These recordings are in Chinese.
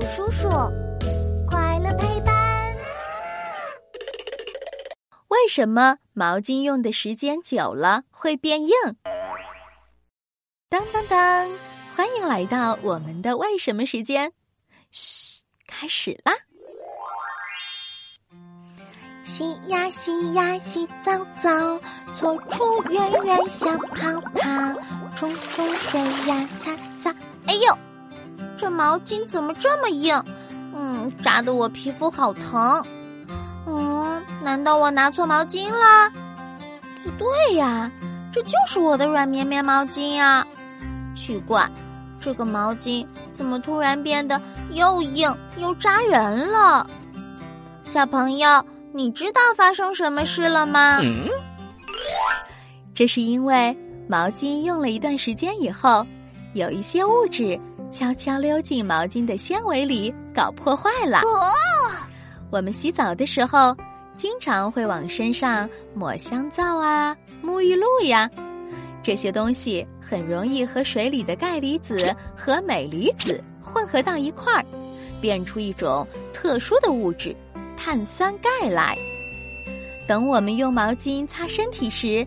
叔叔，快乐陪伴。为什么毛巾用的时间久了会变硬？当当当！欢迎来到我们的为什么时间。嘘，开始啦！洗呀洗呀洗澡澡，搓出圆圆小泡泡，冲冲水呀擦擦。哎呦，这毛巾怎么这么硬？嗯，扎得我皮肤好疼。嗯，难道我拿错毛巾啦？不对呀，这就是我的软绵绵毛巾呀。奇怪，这个毛巾怎么突然变得又硬又扎人了？小朋友。你知道发生什么事了吗？这是因为毛巾用了一段时间以后，有一些物质悄悄溜进毛巾的纤维里，搞破坏了。哦，我们洗澡的时候经常会往身上抹香皂啊、沐浴露呀，这些东西很容易和水里的钙离子和镁离子混合到一块儿，变出一种特殊的物质。碳酸钙来，等我们用毛巾擦身体时，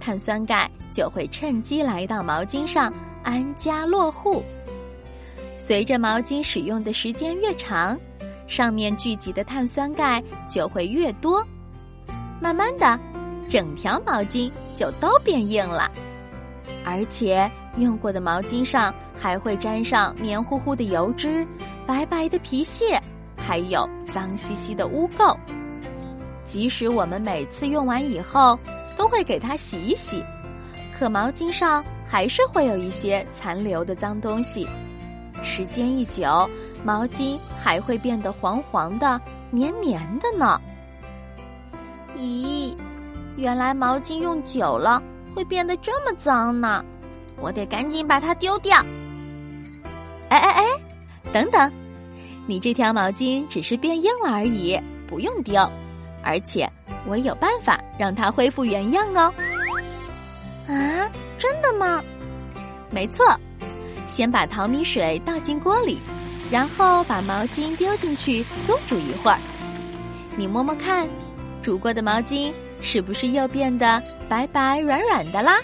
碳酸钙就会趁机来到毛巾上安家落户。随着毛巾使用的时间越长，上面聚集的碳酸钙就会越多，慢慢的，整条毛巾就都变硬了，而且用过的毛巾上还会沾上黏糊糊的油脂、白白的皮屑。还有脏兮兮的污垢，即使我们每次用完以后都会给它洗一洗，可毛巾上还是会有一些残留的脏东西。时间一久，毛巾还会变得黄黄的、绵绵的呢。咦，原来毛巾用久了会变得这么脏呢！我得赶紧把它丢掉。哎哎哎，等等。你这条毛巾只是变硬了而已，不用丢。而且我有办法让它恢复原样哦。啊，真的吗？没错，先把淘米水倒进锅里，然后把毛巾丢进去多煮一会儿。你摸摸看，煮过的毛巾是不是又变得白白软软的啦？